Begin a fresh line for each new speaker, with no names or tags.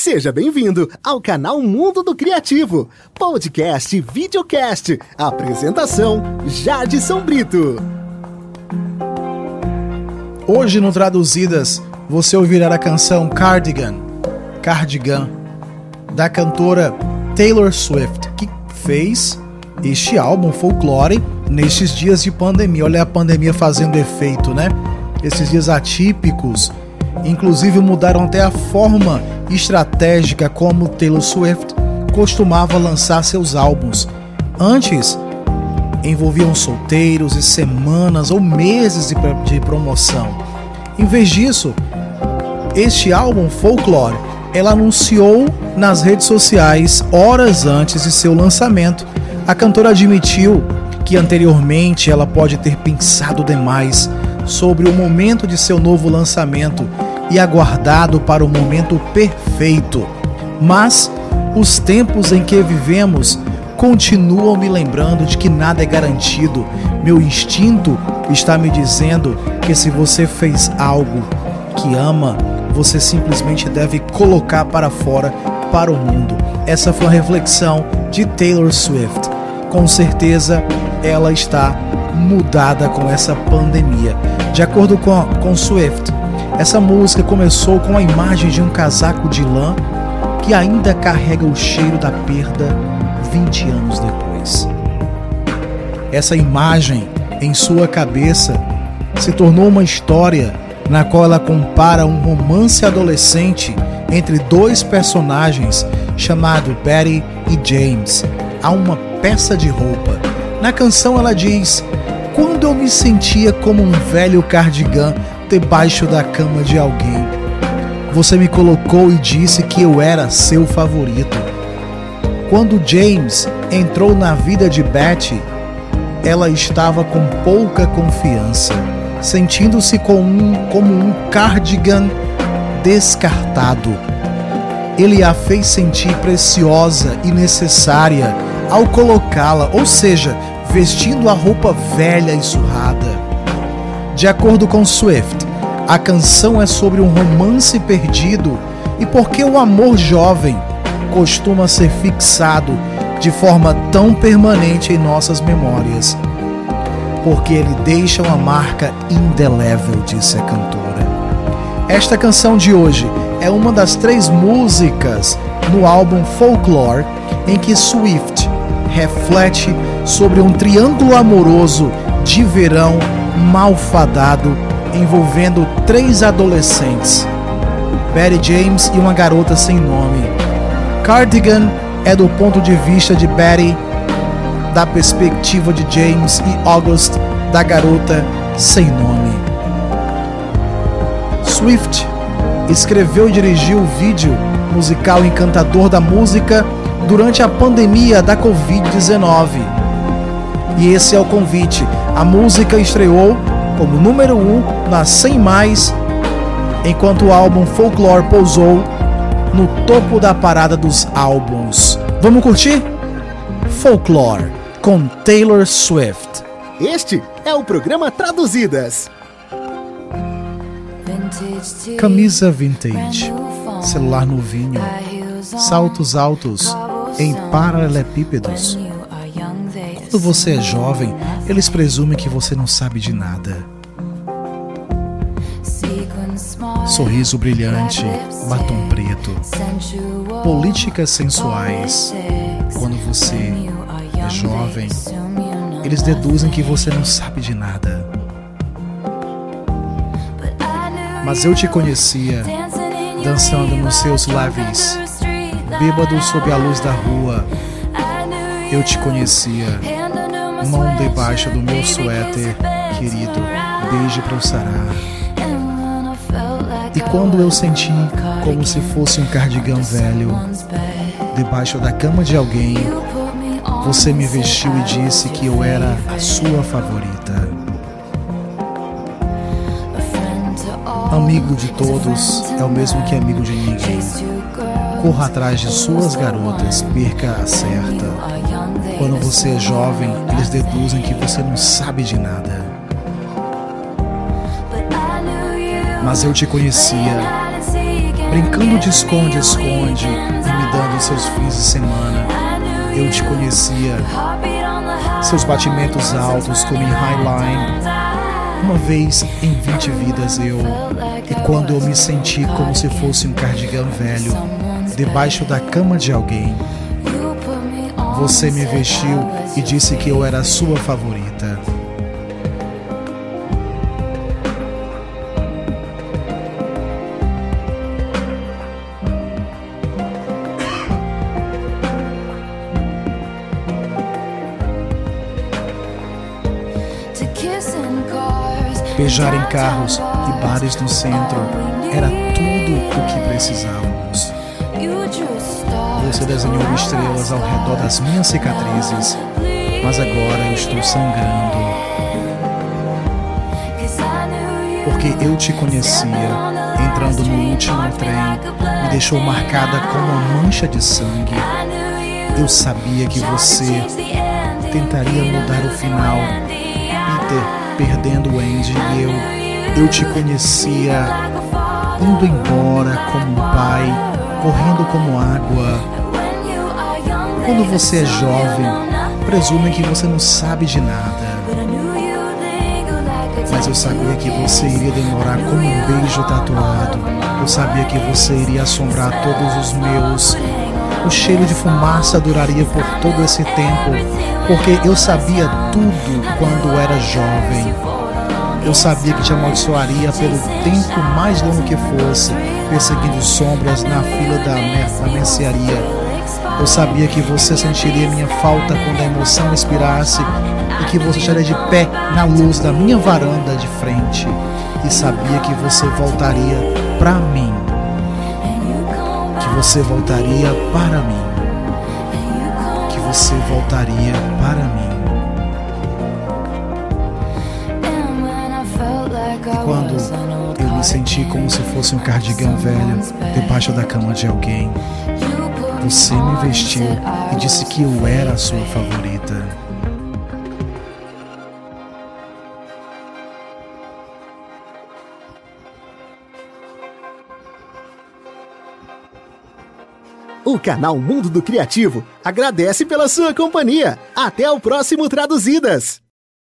Seja bem-vindo ao canal Mundo do Criativo, podcast e videocast. Apresentação: Jadson Brito.
Hoje no Traduzidas, você ouvirá a canção Cardigan, Cardigan, da cantora Taylor Swift, que fez este álbum Folklore nestes dias de pandemia. Olha a pandemia fazendo efeito, né? Esses dias atípicos Inclusive mudaram até a forma estratégica como Taylor Swift costumava lançar seus álbuns. Antes, envolviam solteiros e semanas ou meses de, promoção. Em vez disso, este álbum Folklore ela anunciou nas redes sociais horas antes de seu lançamento. A cantora admitiu que anteriormente ela pode ter pensado demais sobre o momento de seu novo lançamento e aguardado para o momento perfeito. Mas os tempos em que vivemos continuam me lembrando de que nada é garantido. Meu instinto está me dizendo que se você fez algo que ama, você simplesmente deve colocar para fora para o mundo. Essa foi a reflexão de Taylor Swift. Com certeza ela está mudada com essa pandemia. De acordo com, com Swift, essa música começou com a imagem de um casaco de lã que ainda carrega o cheiro da perda 20 anos depois. Essa imagem em sua cabeça se tornou uma história na qual ela compara um romance adolescente entre dois personagens chamado Betty e James a uma peça de roupa. Na canção ela diz: Quando eu me sentia como um velho cardigan debaixo da cama de alguém. Você me colocou e disse que eu era seu favorito. Quando James entrou na vida de Betty, ela estava com pouca confiança, sentindo-se como um, como um cardigan descartado. Ele a fez sentir preciosa e necessária ao colocá-la, ou seja, vestindo a roupa velha e surrada. De acordo com Swift, a canção é sobre um romance perdido e porque o amor jovem costuma ser fixado de forma tão permanente em nossas memórias. Porque ele deixa uma marca indelével, disse a cantora. Esta canção de hoje é uma das três músicas no álbum Folklore em que Swift reflete sobre um triângulo amoroso de verão malfadado envolvendo três adolescentes, Betty James e uma garota sem nome. Cardigan é do ponto de vista de Betty, da perspectiva de James e August, da garota sem nome. Swift escreveu e dirigiu o vídeo musical Encantador da Música durante a pandemia da Covid-19. E esse é o convite a música estreou como número 1 um na 100 Mais, enquanto o álbum Folklore pousou no topo da parada dos álbuns. Vamos curtir? Folklore com Taylor Swift.
Este é o programa Traduzidas.
Camisa vintage, celular novinho, saltos altos em paralelepípedos quando você é jovem, eles presumem que você não sabe de nada. Sorriso brilhante, batom preto, políticas sensuais. Quando você é jovem, eles deduzem que você não sabe de nada. Mas eu te conhecia dançando nos seus leves, bêbado sob a luz da rua. Eu te conhecia mão debaixo do meu suéter, querido, beijo para o sarar. E quando eu senti como se fosse um cardigã velho, debaixo da cama de alguém, você me vestiu e disse que eu era a sua favorita. Amigo de todos é o mesmo que amigo de ninguém. Corra atrás de suas garotas, perca a certa. Quando você é jovem, eles deduzem que você não sabe de nada. Mas eu te conhecia, brincando de esconde-esconde e me dando seus fins de semana. Eu te conhecia, seus batimentos altos como em Highline. Uma vez em 20 vidas eu, e quando eu me senti como se fosse um cardigã velho, debaixo da cama de alguém, você me vestiu e disse que eu era a sua favorita. Beijar em carros e bares no centro era tudo o que precisávamos. Você desenhou estrelas ao redor das minhas cicatrizes, mas agora eu estou sangrando. Porque eu te conhecia, entrando no último trem, me deixou marcada com uma mancha de sangue. Eu sabia que você tentaria mudar o final. Peter perdendo o Andy e eu, eu te conhecia indo embora como um pai, correndo como água. Quando você é jovem, presumem que você não sabe de nada. Mas eu sabia que você iria demorar como um beijo tatuado. Eu sabia que você iria assombrar todos os meus. O cheiro de fumaça duraria por todo esse tempo porque eu sabia tudo quando era jovem. Eu sabia que te amaldiçoaria pelo tempo mais longo que fosse, perseguindo sombras na fila da, da mercearia. Eu sabia que você sentiria minha falta quando a emoção expirasse e que você estaria de pé na luz da minha varanda de frente. E sabia que você voltaria para mim. Que você voltaria para mim você voltaria para mim. Me senti como se fosse um cardigão velho debaixo da cama de alguém, você me vestiu e disse que eu era a sua favorita.
O canal Mundo do Criativo agradece pela sua companhia. Até o próximo Traduzidas!